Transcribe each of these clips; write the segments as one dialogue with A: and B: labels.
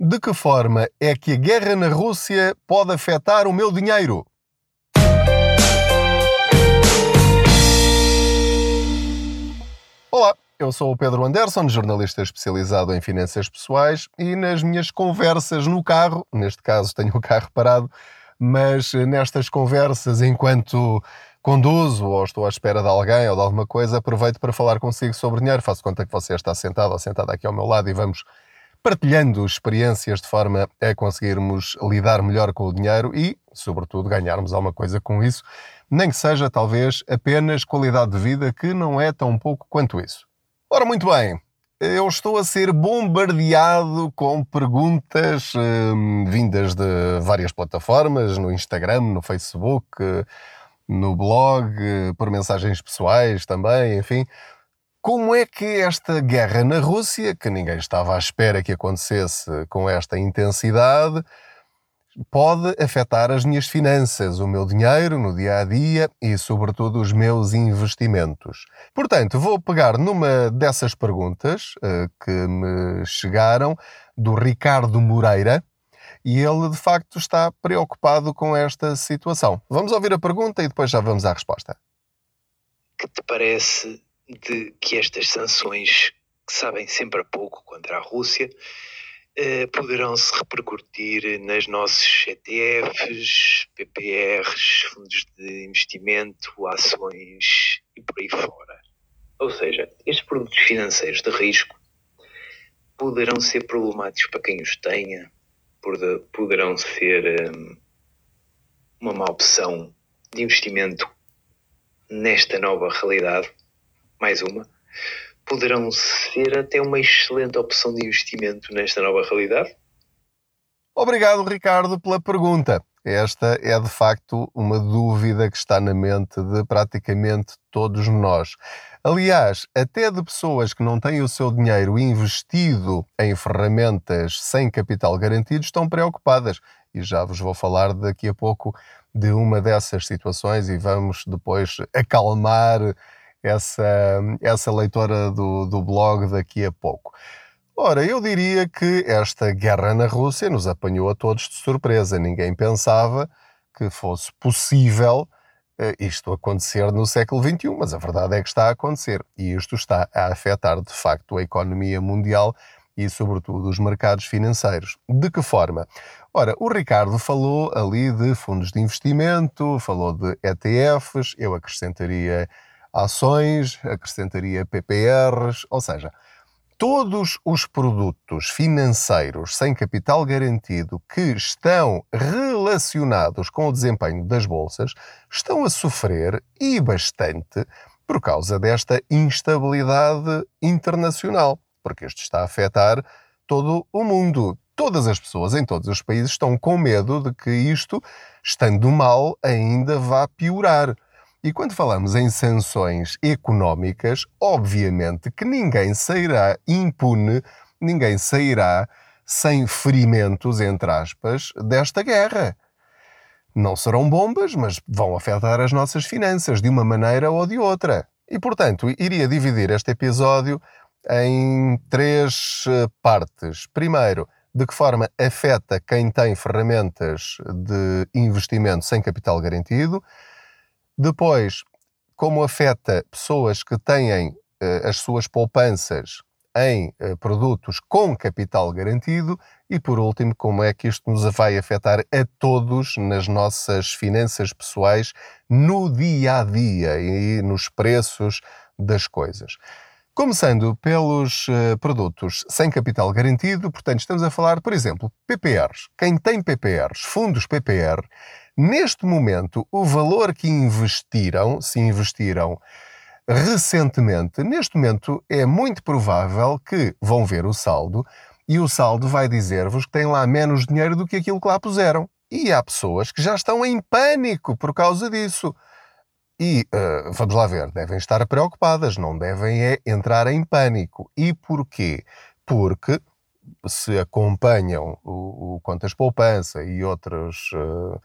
A: De que forma é que a guerra na Rússia pode afetar o meu dinheiro? Olá, eu sou o Pedro Anderson, jornalista especializado em finanças pessoais e nas minhas conversas no carro, neste caso tenho o carro parado, mas nestas conversas enquanto conduzo ou estou à espera de alguém ou de alguma coisa, aproveito para falar consigo sobre dinheiro. Faço conta que você está sentado ou sentada aqui ao meu lado e vamos partilhando experiências de forma a conseguirmos lidar melhor com o dinheiro e, sobretudo, ganharmos alguma coisa com isso, nem que seja talvez apenas qualidade de vida, que não é tão pouco quanto isso. Ora, muito bem, eu estou a ser bombardeado com perguntas hum, vindas de várias plataformas, no Instagram, no Facebook, no blog, por mensagens pessoais também, enfim. Como é que esta guerra na Rússia, que ninguém estava à espera que acontecesse com esta intensidade, pode afetar as minhas finanças, o meu dinheiro no dia a dia e, sobretudo, os meus investimentos. Portanto, vou pegar numa dessas perguntas uh, que me chegaram do Ricardo Moreira e ele, de facto, está preocupado com esta situação. Vamos ouvir a pergunta e depois já vamos à resposta.
B: Que te parece de que estas sanções, que sabem sempre a pouco contra a Rússia, eh, poderão se repercutir nas nossos ETFs, PPRs, fundos de investimento, ações e por aí fora. Ou seja, estes produtos financeiros de risco poderão ser problemáticos para quem os tenha, poderão ser um, uma má opção de investimento nesta nova realidade, mais uma poderão ser até uma excelente opção de investimento nesta nova realidade?
A: Obrigado, Ricardo, pela pergunta. Esta é de facto uma dúvida que está na mente de praticamente todos nós. Aliás, até de pessoas que não têm o seu dinheiro investido em ferramentas sem capital garantido estão preocupadas. E já vos vou falar daqui a pouco de uma dessas situações e vamos depois acalmar essa, essa leitora do, do blog daqui a pouco. Ora, eu diria que esta guerra na Rússia nos apanhou a todos de surpresa. Ninguém pensava que fosse possível uh, isto acontecer no século XXI, mas a verdade é que está a acontecer. E isto está a afetar, de facto, a economia mundial e, sobretudo, os mercados financeiros. De que forma? Ora, o Ricardo falou ali de fundos de investimento, falou de ETFs, eu acrescentaria ações, acrescentaria PPRs, ou seja, todos os produtos financeiros sem capital garantido que estão relacionados com o desempenho das bolsas estão a sofrer e bastante por causa desta instabilidade internacional, porque isto está a afetar todo o mundo. Todas as pessoas em todos os países estão com medo de que isto, estando mal, ainda vá piorar. E quando falamos em sanções económicas, obviamente que ninguém sairá impune, ninguém sairá sem ferimentos, entre aspas, desta guerra. Não serão bombas, mas vão afetar as nossas finanças de uma maneira ou de outra. E, portanto, iria dividir este episódio em três eh, partes. Primeiro, de que forma afeta quem tem ferramentas de investimento sem capital garantido. Depois, como afeta pessoas que têm uh, as suas poupanças em uh, produtos com capital garantido e, por último, como é que isto nos vai afetar a todos nas nossas finanças pessoais no dia a dia e nos preços das coisas. Começando pelos uh, produtos sem capital garantido, portanto, estamos a falar, por exemplo, PPRs. Quem tem PPRs, fundos PPR, Neste momento, o valor que investiram, se investiram recentemente, neste momento é muito provável que vão ver o saldo e o saldo vai dizer-vos que têm lá menos dinheiro do que aquilo que lá puseram. E há pessoas que já estão em pânico por causa disso. E uh, vamos lá ver, devem estar preocupadas, não devem é entrar em pânico. E porquê? Porque se acompanham o, o Contas Poupança e outros. Uh,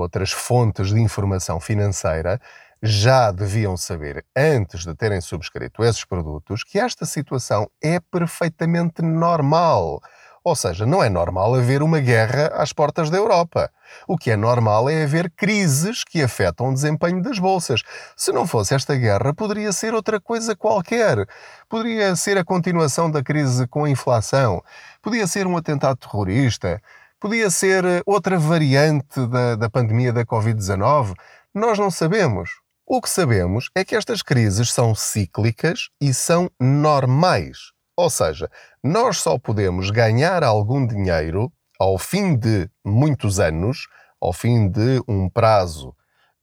A: outras fontes de informação financeira já deviam saber, antes de terem subscrito esses produtos, que esta situação é perfeitamente normal. Ou seja, não é normal haver uma guerra às portas da Europa. O que é normal é haver crises que afetam o desempenho das bolsas. Se não fosse esta guerra, poderia ser outra coisa qualquer. Poderia ser a continuação da crise com a inflação. Podia ser um atentado terrorista. Podia ser outra variante da, da pandemia da Covid-19. Nós não sabemos. O que sabemos é que estas crises são cíclicas e são normais. Ou seja, nós só podemos ganhar algum dinheiro ao fim de muitos anos, ao fim de um prazo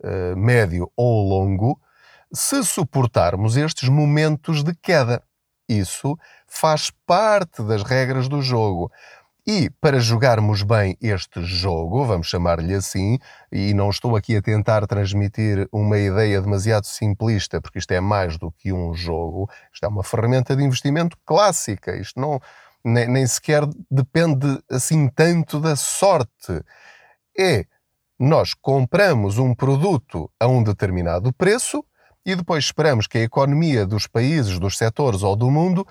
A: uh, médio ou longo, se suportarmos estes momentos de queda. Isso faz parte das regras do jogo. E para jogarmos bem este jogo, vamos chamar-lhe assim, e não estou aqui a tentar transmitir uma ideia demasiado simplista, porque isto é mais do que um jogo, isto é uma ferramenta de investimento clássica, isto não nem, nem sequer depende assim tanto da sorte. É nós compramos um produto a um determinado preço e depois esperamos que a economia dos países, dos setores ou do mundo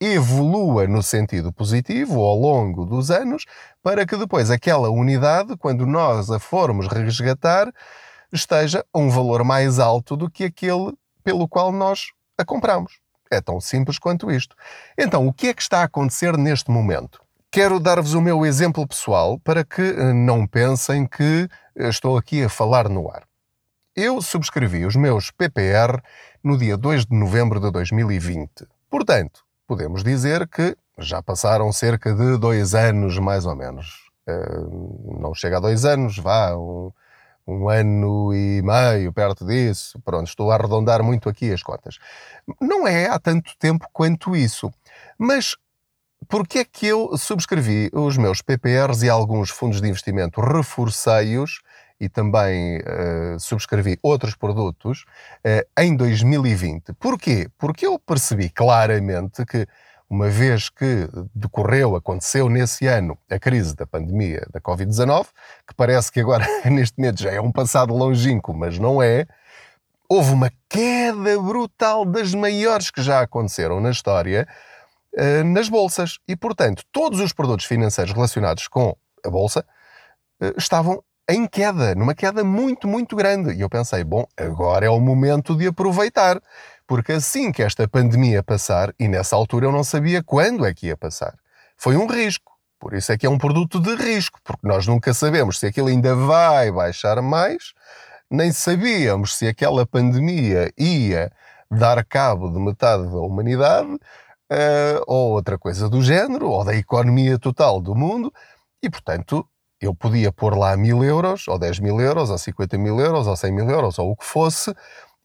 A: evolua no sentido positivo ao longo dos anos, para que depois aquela unidade, quando nós a formos resgatar, esteja a um valor mais alto do que aquele pelo qual nós a compramos. É tão simples quanto isto. Então, o que é que está a acontecer neste momento? Quero dar-vos o meu exemplo pessoal para que eh, não pensem que eh, estou aqui a falar no ar. Eu subscrevi os meus PPR no dia 2 de novembro de 2020. Portanto, podemos dizer que já passaram cerca de dois anos, mais ou menos. Uh, não chega a dois anos, vá, um, um, ano e meio, perto disso. Pronto, estou a arredondar muito aqui as contas. Não é há tanto tempo quanto isso. Mas porquê é que eu subscrevi os meus PPRs e alguns fundos de investimento, reforcei-os e também uh, subscrevi outros produtos uh, em 2020. Porquê? Porque eu percebi claramente que, uma vez que decorreu, aconteceu nesse ano a crise da pandemia da Covid-19, que parece que agora, neste momento, já é um passado longínquo, mas não é, houve uma queda brutal das maiores que já aconteceram na história uh, nas bolsas. E, portanto, todos os produtos financeiros relacionados com a bolsa estavam em queda, numa queda muito, muito grande. E eu pensei, bom, agora é o momento de aproveitar, porque assim que esta pandemia passar, e nessa altura eu não sabia quando é que ia passar, foi um risco. Por isso é que é um produto de risco, porque nós nunca sabemos se aquilo ainda vai baixar mais, nem sabíamos se aquela pandemia ia dar cabo de metade da humanidade, uh, ou outra coisa do género, ou da economia total do mundo, e portanto eu podia pôr lá mil euros, ou 10 mil euros, ou 50 mil euros, ou 100 mil euros, ou o que fosse,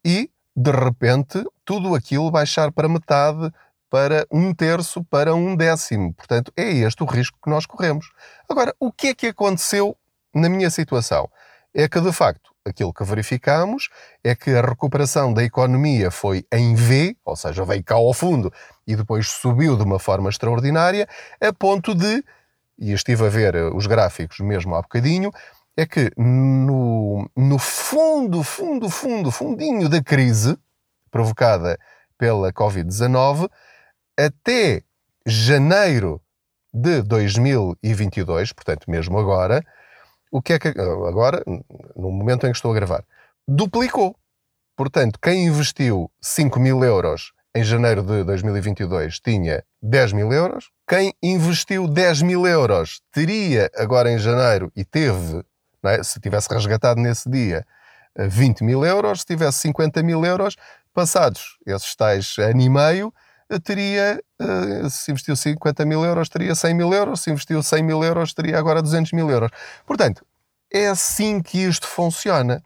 A: e de repente tudo aquilo baixar para metade, para um terço, para um décimo. Portanto, é este o risco que nós corremos. Agora, o que é que aconteceu na minha situação? É que, de facto, aquilo que verificamos é que a recuperação da economia foi em V, ou seja, veio cá ao fundo e depois subiu de uma forma extraordinária, a ponto de e estive a ver eh, os gráficos mesmo há bocadinho, é que no, no fundo, fundo, fundo, fundinho da crise provocada pela Covid-19, até janeiro de 2022, portanto, mesmo agora, o que é que agora, no momento em que estou a gravar, duplicou. Portanto, quem investiu 5 mil euros em janeiro de 2022 tinha 10 mil euros. Quem investiu 10 mil euros teria agora em janeiro e teve, é? se tivesse resgatado nesse dia, 20 mil euros. Se tivesse 50 mil euros, passados esses tais ano e meio, teria, eh, se investiu 50 mil euros, teria 100 mil euros. Se investiu 100 mil euros, teria agora 200 mil euros. Portanto, é assim que isto funciona.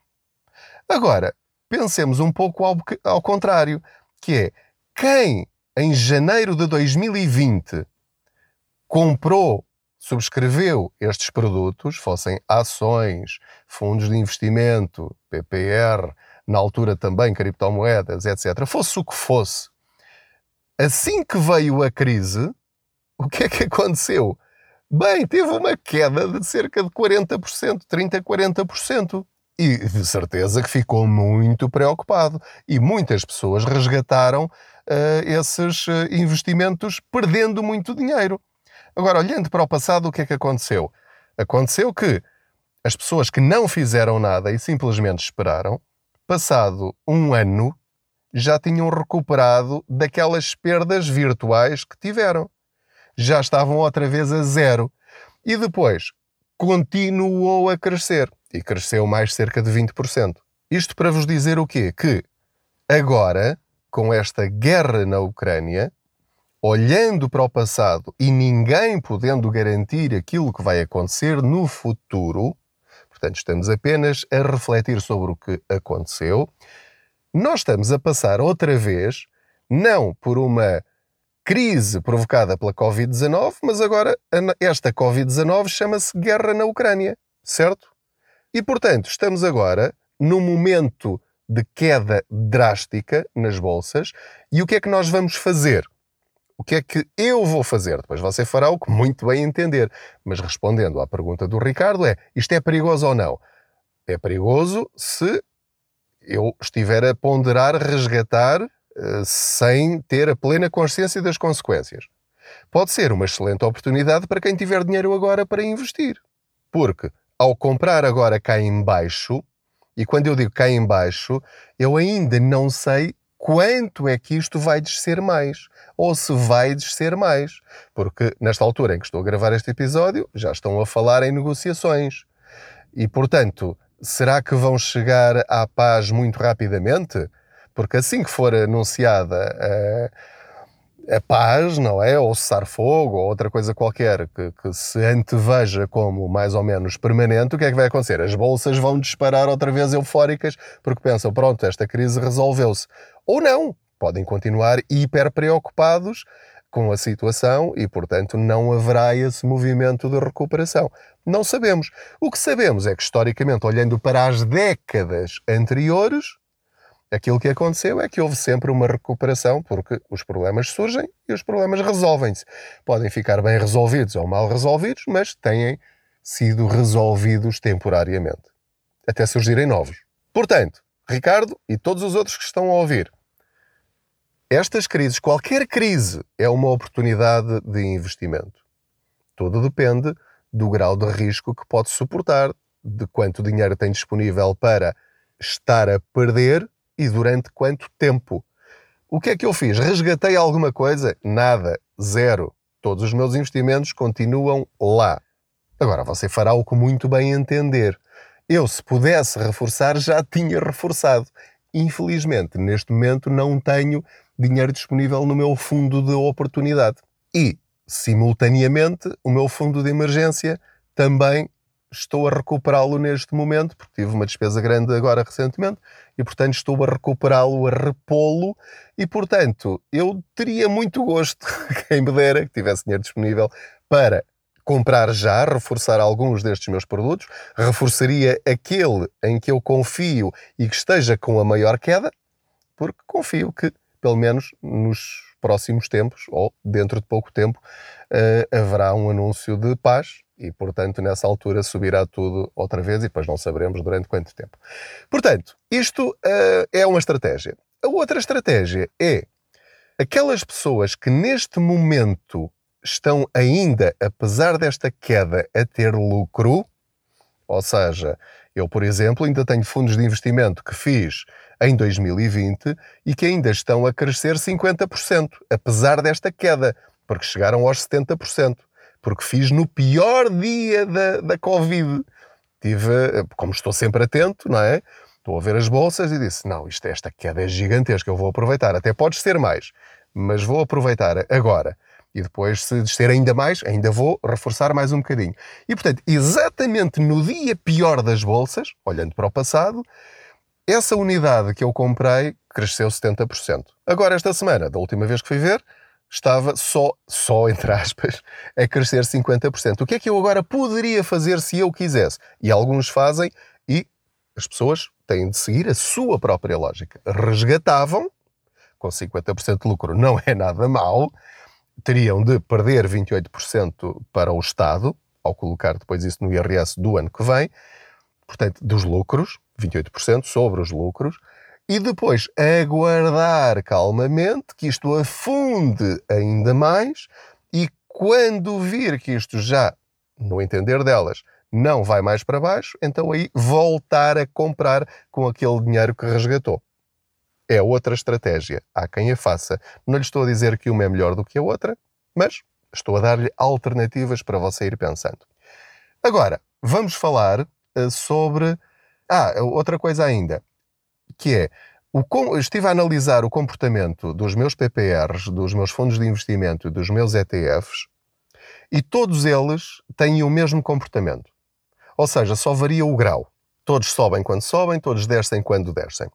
A: Agora, pensemos um pouco ao, ao contrário, que é quem em janeiro de 2020 comprou, subscreveu estes produtos, fossem ações, fundos de investimento, PPR, na altura também criptomoedas, etc., fosse o que fosse, assim que veio a crise, o que é que aconteceu? Bem, teve uma queda de cerca de 40%, 30%, 40%. E de certeza que ficou muito preocupado. E muitas pessoas resgataram uh, esses uh, investimentos perdendo muito dinheiro. Agora, olhando para o passado, o que é que aconteceu? Aconteceu que as pessoas que não fizeram nada e simplesmente esperaram, passado um ano, já tinham recuperado daquelas perdas virtuais que tiveram. Já estavam outra vez a zero. E depois continuou a crescer. E cresceu mais cerca de 20%. Isto para vos dizer o quê? Que agora, com esta guerra na Ucrânia, olhando para o passado e ninguém podendo garantir aquilo que vai acontecer no futuro, portanto, estamos apenas a refletir sobre o que aconteceu, nós estamos a passar outra vez, não por uma crise provocada pela Covid-19, mas agora esta Covid-19 chama-se guerra na Ucrânia, certo? E, portanto, estamos agora num momento de queda drástica nas bolsas e o que é que nós vamos fazer? O que é que eu vou fazer? Depois você fará o que muito bem entender. Mas respondendo à pergunta do Ricardo é, isto é perigoso ou não? É perigoso se eu estiver a ponderar resgatar uh, sem ter a plena consciência das consequências. Pode ser uma excelente oportunidade para quem tiver dinheiro agora para investir. Porque ao comprar agora cá em baixo, e quando eu digo cá em baixo, eu ainda não sei quanto é que isto vai descer mais ou se vai descer mais. Porque nesta altura em que estou a gravar este episódio, já estão a falar em negociações. E, portanto, será que vão chegar à paz muito rapidamente? Porque assim que for anunciada a, a paz, não é? Ou cessar fogo, ou outra coisa qualquer que, que, se anteveja como mais ou menos permanente, o que é que vai acontecer? As bolsas vão disparar outra vez eufóricas porque pensam, pronto, esta crise resolveu-se. Ou não, podem continuar hiper preocupados com a situação e, portanto, não haverá esse movimento de recuperação. Não sabemos. O que sabemos é que, historicamente, olhando para as décadas anteriores, aquilo que aconteceu é que houve sempre uma recuperação, porque os problemas surgem e os problemas resolvem-se. Podem ficar bem resolvidos ou mal resolvidos, mas têm sido resolvidos temporariamente, até surgirem novos. Portanto, Ricardo e todos os outros que estão a ouvir, estas crises, qualquer crise, é uma oportunidade de investimento. Tudo depende do grau de risco que pode suportar, de quanto dinheiro tem disponível para estar a perder e durante quanto tempo. O que é que eu fiz? Resgatei alguma coisa? Nada. Zero. Todos os meus investimentos continuam lá. Agora, você fará o que muito bem entender. Eu, se pudesse reforçar, já tinha reforçado. Infelizmente, neste momento, não tenho dinheiro disponível no meu fundo de oportunidade. E, simultaneamente, o meu fundo de emergência também estou a recuperá-lo neste momento, porque tive uma despesa grande agora recentemente, e portanto estou a recuperá-lo, a repô-lo, e portanto eu teria muito gosto, quem me dera, que tivesse dinheiro disponível para comprar já, reforçar alguns destes meus produtos, reforçaria aquele em que eu confio e que esteja com a maior queda, porque confio que pelo menos nos próximos tempos, ou dentro de pouco tempo, uh, haverá um anúncio de paz e, portanto, nessa altura subirá tudo outra vez e depois não saberemos durante quanto tempo. Portanto, isto uh, é uma estratégia. A outra estratégia é aquelas pessoas que neste momento estão ainda, apesar desta queda, a ter lucro, ou seja, eu, por exemplo, ainda tenho fundos de investimento que fiz em 2020 e que ainda estão a crescer 50%, apesar desta queda, porque chegaram aos 70%. Porque fiz no pior dia da, da Covid. Tive, como estou sempre atento, não é? Estou a ver as bolsas e disse: não, isto, esta queda é gigantesca, eu vou aproveitar. Até pode ser mais, mas vou aproveitar agora e depois, se descer ainda mais, ainda vou reforçar mais um bocadinho. E, portanto, exatamente no dia pior das bolsas, olhando para o passado, essa unidade que eu comprei cresceu 70%. Agora, esta semana, da última vez que fui ver, estava só, só entre aspas, a crescer 50%. O que é que eu agora poderia fazer se eu quisesse? E alguns fazem, e as pessoas têm de seguir a sua própria lógica. Resgatavam, com 50% de lucro não é nada mal, teriam de perder 28% para o Estado, ao colocar depois isso no IRS do ano que vem, portanto, dos lucros, 28% sobre os lucros, e depois aguardar calmamente que isto afunde ainda mais e quando vir que isto já, no entender delas, não vai mais para baixo, então aí voltar a comprar com aquele dinheiro que resgatou. É outra estratégia. Há quem a faça. Não lhe estou a dizer que uma é melhor do que a outra, mas estou a dar-lhe alternativas para você ir pensando. Agora, vamos falar uh, sobre. Ah, outra coisa ainda, que é. O, estive a analisar o comportamento dos meus PPRs, dos meus fundos de investimento dos meus ETFs, e todos eles têm o mesmo comportamento. Ou seja, só varia o grau. Todos sobem quando sobem, todos descem quando descem.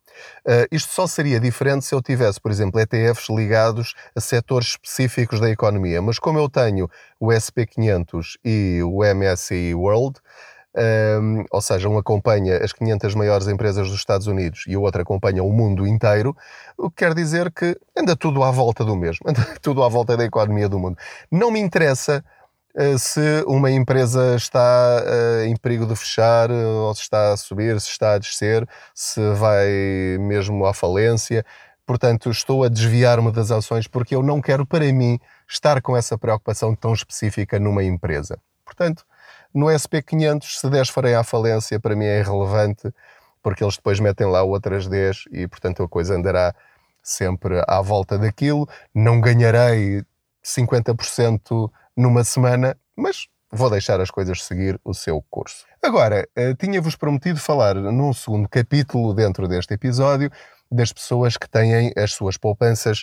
A: Uh, isto só seria diferente se eu tivesse, por exemplo, ETFs ligados a setores específicos da economia. Mas como eu tenho o SP500 e o MSCI World, um, ou seja, um acompanha as 500 maiores empresas dos Estados Unidos e o outro acompanha o mundo inteiro, o que quer dizer que anda tudo à volta do mesmo, anda tudo à volta da economia do mundo. Não me interessa eh, se uma empresa está eh, em perigo de fechar, eh, ou se está a subir, se está a descer, se vai mesmo à falência. Portanto, estou a desviar uma das ações porque eu não quero para mim estar com essa preocupação tão específica numa empresa. Portanto, no SP500, se 10 forem à falência, para mim é irrelevante, porque eles depois metem lá outras 10 e, portanto, a coisa andará sempre à volta daquilo. Não ganharei 50% numa semana, mas vou deixar as coisas seguir o seu curso. Agora, eh, tinha-vos prometido falar num segundo capítulo dentro deste episódio das pessoas que têm as suas poupanças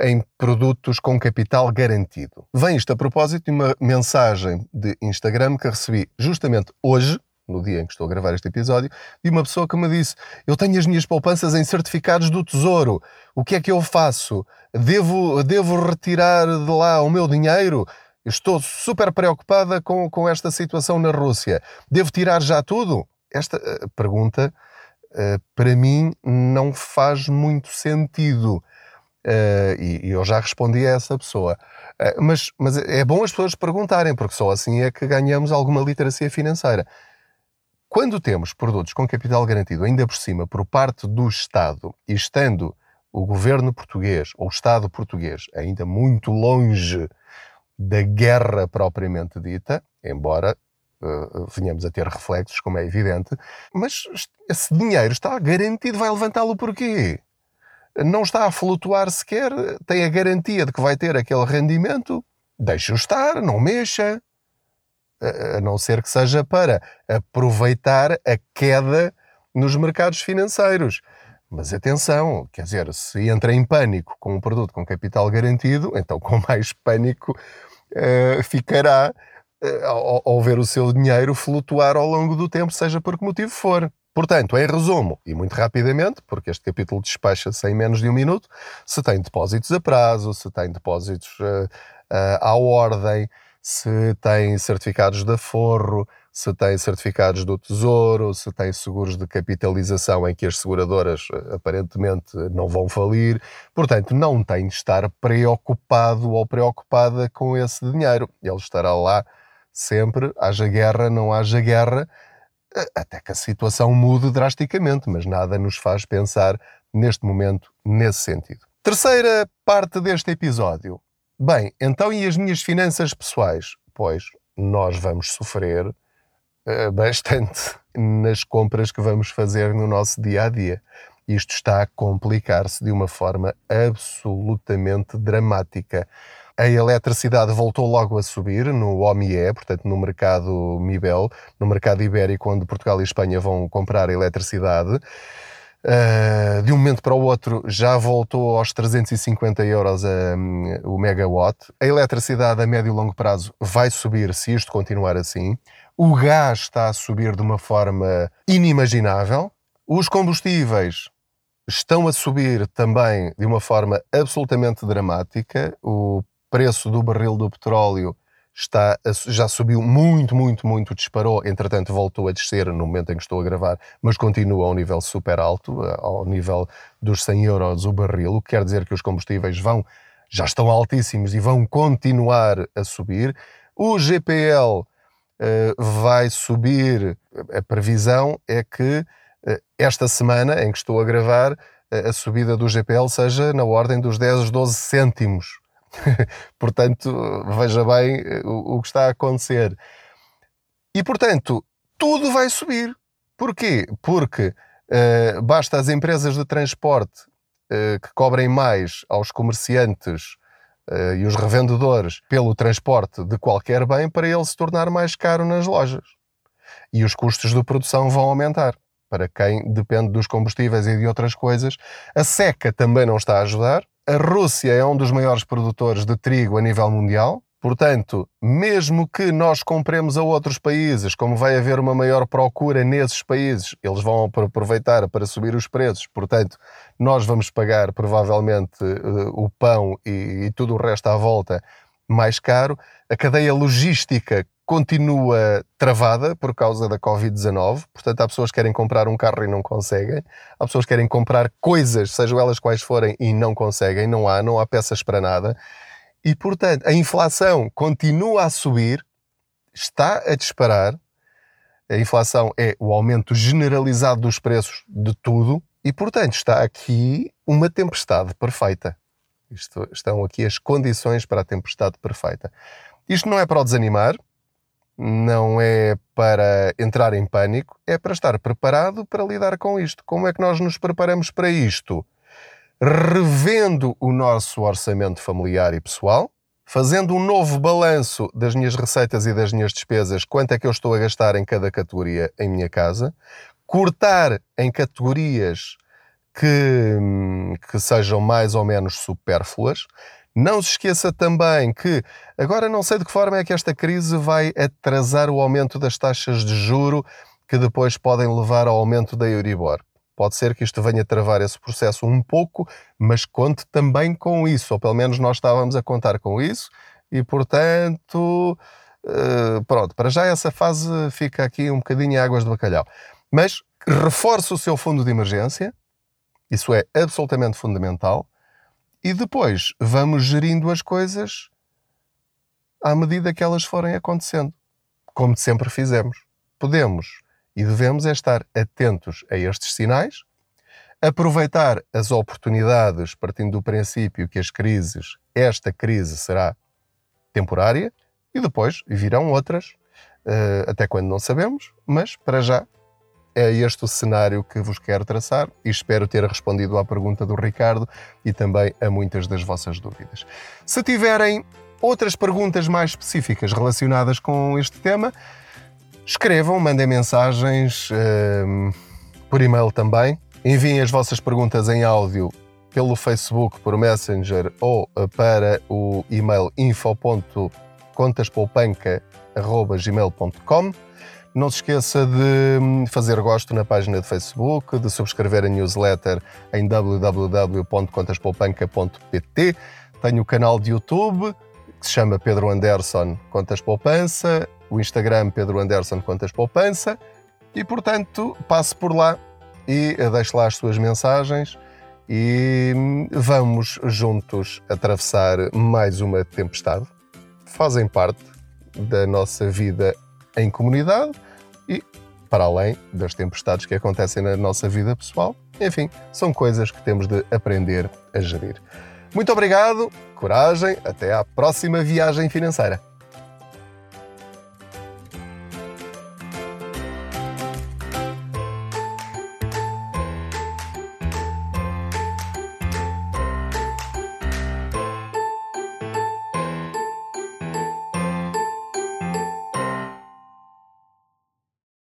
A: em produtos com capital garantido. Vem isto a propósito de uma mensagem de Instagram que recebi justamente hoje, no dia em que estou a gravar este episódio, de uma pessoa que me disse: Eu tenho as minhas poupanças em certificados do Tesouro. O que é que eu faço? Devo, devo retirar de lá o meu dinheiro? Estou super preocupada com, com esta situação na Rússia. Devo tirar já tudo? Esta uh, pergunta, para mim, não faz muito sentido. Uh, e, eu já respondi a essa pessoa. mas, mas é bom as pessoas perguntarem, porque só assim é que ganhamos alguma literacia financeira. Quando temos produtos com capital garantido, ainda por cima, por parte do Estado, e estando o governo português, ou o Estado português, ainda muito longe da guerra propriamente dita, embora uh, venhamos a ter reflexos, como é evidente, mas esse dinheiro está garantido, vai levantá-lo por quê? Não está a flutuar sequer, tem a garantia de que vai ter aquele rendimento, deixe-o estar, não mexa, a não ser que seja para aproveitar a queda nos mercados financeiros. Mas atenção, quer dizer, se entra em pânico com um produto com capital garantido, então com mais pânico uh, ficará ao, ao, ver o seu dinheiro flutuar ao longo do tempo, seja por que motivo for. Portanto, em resumo, e muito rapidamente, porque este capítulo despacha-se em menos de um minuto, se tem depósitos a prazo, se tem depósitos uh, à ordem, se tem certificados de aforro, se tem certificados do Tesouro, se tem seguros de capitalização em que as seguradoras eh, aparentemente não vão falir. Portanto, não tem de estar preocupado ou preocupada com esse dinheiro. Ele estará lá sempre, haja guerra, não haja guerra, até que a situação mude drasticamente, mas nada nos faz pensar neste momento nesse sentido. Terceira parte deste episódio. Bem, então e as minhas finanças pessoais? Pois nós vamos sofrer eh, bastante nas compras que vamos fazer no nosso dia a dia. Isto está a complicar-se de uma forma absolutamente dramática. A eletricidade voltou logo a subir no OMIE, portanto no mercado MIBEL, no mercado ibérico, onde Portugal e Espanha vão comprar eletricidade. Uh, de um momento para o outro já voltou aos 350 euros a, um, o megawatt. A eletricidade a médio e longo prazo vai subir se isto continuar assim. O gás está a subir de uma forma inimaginável. Os combustíveis estão a subir também de uma forma absolutamente dramática. O preço do barril do petróleo está a, já subiu muito, muito, muito, disparou. Entretanto, voltou a descer no momento em que estou a gravar, mas continua a um nível super alto, ao nível dos 100 euros o barril, o que quer dizer que os combustíveis vão, já estão altíssimos e vão continuar a subir. O GPL eh, vai subir. A previsão é que eh, esta semana em que estou a gravar, eh, a subida do GPL seja na ordem dos 10, 12 cêntimos. portanto, veja bem eh, o, o, que está a acontecer. E, portanto, tudo vai subir. Porquê? Porque uh, basta as empresas de transporte uh, que cobrem mais aos comerciantes uh, e os revendedores pelo transporte de qualquer bem para ele se tornar mais caro nas lojas. E os custos de produção vão aumentar. Para quem depende dos combustíveis e de outras coisas, a seca também não está a ajudar. A Rússia é um dos maiores produtores de trigo a nível mundial, Portanto, mesmo que nós compremos a outros países, como vai haver uma maior procura nesses países, eles vão aproveitar para subir os preços. Portanto, nós vamos pagar provavelmente uh, o pão e, e tudo o resto à volta mais caro. A cadeia logística continua travada por causa da Covid-19. Portanto, há pessoas que querem comprar um carro e não conseguem. Há pessoas que querem comprar coisas, sejam elas quais forem, e não conseguem. Não há, não há peças para nada. E, portanto, a inflação continua a subir, está a disparar. A inflação é o aumento generalizado dos preços de tudo e, portanto, está aqui uma tempestade perfeita. Isto, estão aqui as condições para a tempestade perfeita. Isto não é para o desanimar, não é para entrar em pânico, é para estar preparado para lidar com isto. Como é que nós nos preparamos para isto? revendo o nosso orçamento familiar e pessoal, fazendo um novo balanço das minhas receitas e das minhas despesas, quanto é que eu estou a gastar em cada categoria em minha casa, cortar em categorias que, que sejam mais ou menos supérfluas. Não se esqueça também que agora não sei de que forma é que esta crise vai atrasar o aumento das taxas de juro que depois podem levar ao aumento da Euribor. Pode ser que isto venha travar esse processo um pouco, mas conte também com isso, ou pelo menos nós estávamos a contar com isso, e portanto, uh, pronto, para já essa fase fica aqui um bocadinho águas de bacalhau. Mas reforce o seu fundo de emergência, isso é absolutamente fundamental, e depois vamos gerindo as coisas à medida que elas forem acontecendo, como sempre fizemos. Podemos e devemos é estar atentos a estes sinais, aproveitar as oportunidades partindo do princípio que as crises, esta crise será temporária e depois virão outras, uh, até quando não sabemos, mas para já é este o cenário que vos quero traçar e espero ter respondido à pergunta do Ricardo e também a muitas das vossas dúvidas. Se tiverem outras perguntas mais específicas relacionadas com este tema, Escrevam, mandem mensagens uh, por e-mail também. Enviem as vossas perguntas em áudio pelo Facebook, por Messenger ou eh, para o e-mail info.contaspoupanca.gmail.com Não se esqueça de hum, fazer gosto na página de Facebook, de subscrever a newsletter em www.contaspoupanca.pt. Tenho o canal de YouTube que se chama Pedro Anderson Contas Poupança o Instagram Pedro Anderson Contas Poupança e, portanto, passe por lá e deixe lá as suas mensagens e vamos juntos atravessar mais uma tempestade. Fazem parte da nossa vida em comunidade e para além das tempestades que acontecem na nossa vida pessoal. Enfim, são coisas que temos de aprender a gerir. Muito obrigado, coragem, até à próxima viagem financeira.